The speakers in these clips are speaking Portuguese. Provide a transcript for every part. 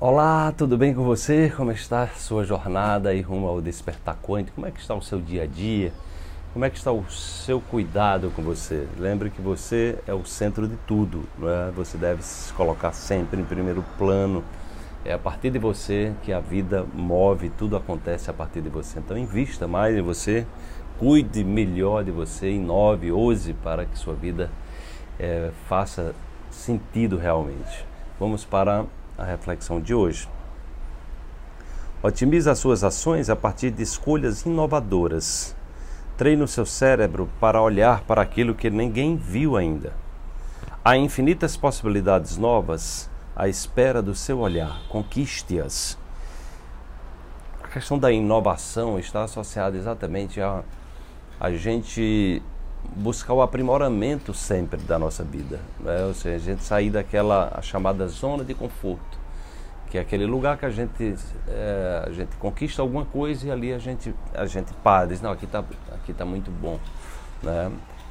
Olá, tudo bem com você? Como está a sua jornada aí rumo ao despertar quântico? Como é que está o seu dia a dia? Como é que está o seu cuidado com você? Lembre que você é o centro de tudo, não é? Você deve se colocar sempre em primeiro plano. É a partir de você que a vida move, tudo acontece a partir de você. Então invista mais em você, cuide melhor de você, inove, ouse para que sua vida é, faça sentido realmente. Vamos para a reflexão de hoje. Otimize as suas ações a partir de escolhas inovadoras. Treine o seu cérebro para olhar para aquilo que ninguém viu ainda. Há infinitas possibilidades novas à espera do seu olhar. Conquiste-as. A questão da inovação está associada exatamente a a gente buscar o aprimoramento sempre da nossa vida, né? ou seja, a gente sair daquela chamada zona de conforto, que é aquele lugar que a gente é, a gente conquista alguma coisa e ali a gente a gente para, diz não aqui está aqui tá muito bom, né?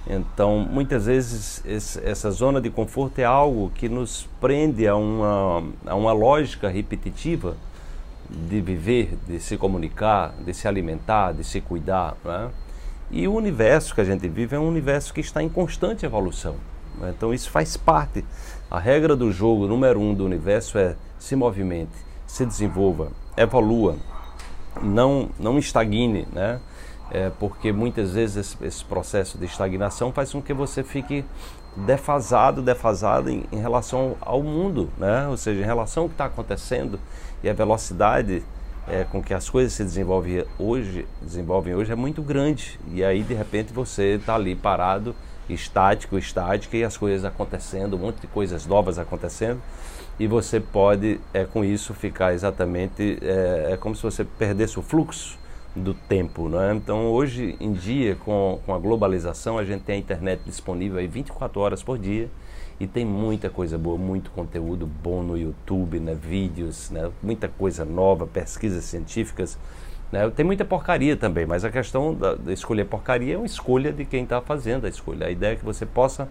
Então muitas vezes esse, essa zona de conforto é algo que nos prende a uma a uma lógica repetitiva de viver, de se comunicar, de se alimentar, de se cuidar, né? E o universo que a gente vive é um universo que está em constante evolução. Né? Então isso faz parte. A regra do jogo número um do universo é se movimente, se desenvolva, evolua, não, não estagne, né? É porque muitas vezes esse, esse, processo de estagnação faz com que você fique defasado, defasado em, em relação ao mundo, né? Ou seja, em relação ao que está acontecendo e a velocidade é, com que as coisas se desenvolvem hoje, desenvolvem hoje é muito grande. E aí, de repente, você está ali parado, estático, estático, e as coisas acontecendo, um monte de coisas novas acontecendo, e você pode, é, com isso, ficar exatamente. É, é como se você perdesse o fluxo do tempo. Né? Então, hoje em dia, com, com a globalização, a gente tem a internet disponível aí 24 horas por dia e tem muita coisa boa, muito conteúdo bom no YouTube, né? vídeos, né? muita coisa nova, pesquisas científicas. Né? Tem muita porcaria também, mas a questão da, de escolher porcaria é uma escolha de quem está fazendo a escolha. A ideia é que você possa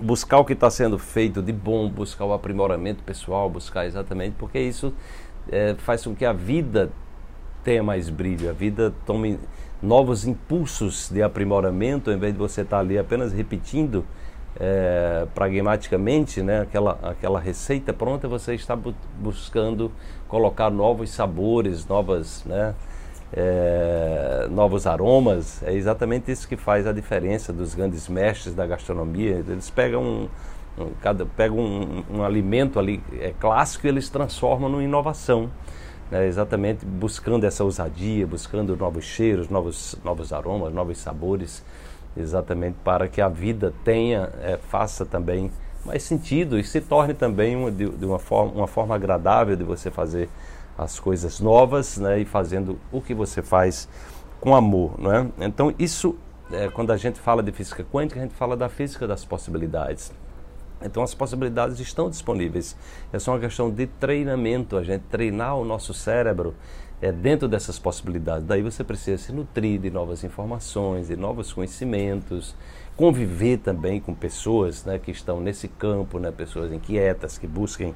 buscar o que está sendo feito de bom, buscar o aprimoramento pessoal, buscar exatamente, porque isso é, faz com que a vida tenha mais brilho, a vida tome novos impulsos de aprimoramento, em vez de você estar tá ali apenas repetindo é, pragmaticamente, né, aquela, aquela receita pronta, você está bu buscando colocar novos sabores, novas, né, é, novos aromas. É exatamente isso que faz a diferença dos grandes mestres da gastronomia. Eles pegam um, um cada, pegam um, um, alimento ali é, clássico e eles transformam em inovação. Né, exatamente buscando essa ousadia, buscando novos cheiros, novos, novos aromas, novos sabores exatamente para que a vida tenha, é, faça também mais sentido e se torne também uma, de, de, uma, forma, uma forma agradável de você fazer as coisas novas né, e fazendo o que você faz com amor. Não é? Então, isso, é, quando a gente fala de física quântica, a gente fala da física das possibilidades. Então, as possibilidades estão disponíveis. É só uma questão de treinamento, a gente treinar o nosso cérebro é, dentro dessas possibilidades. Daí você precisa se nutrir de novas informações, de novos conhecimentos, conviver também com pessoas né, que estão nesse campo, né, pessoas inquietas, que busquem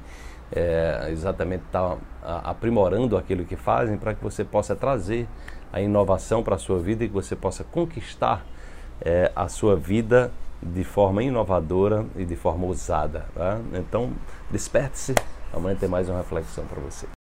é, exatamente estar tá, aprimorando aquilo que fazem para que você possa trazer a inovação para a sua vida e que você possa conquistar é, a sua vida de forma inovadora e de forma ousada. Tá? Então, desperte-se. Amanhã tem mais uma reflexão para você.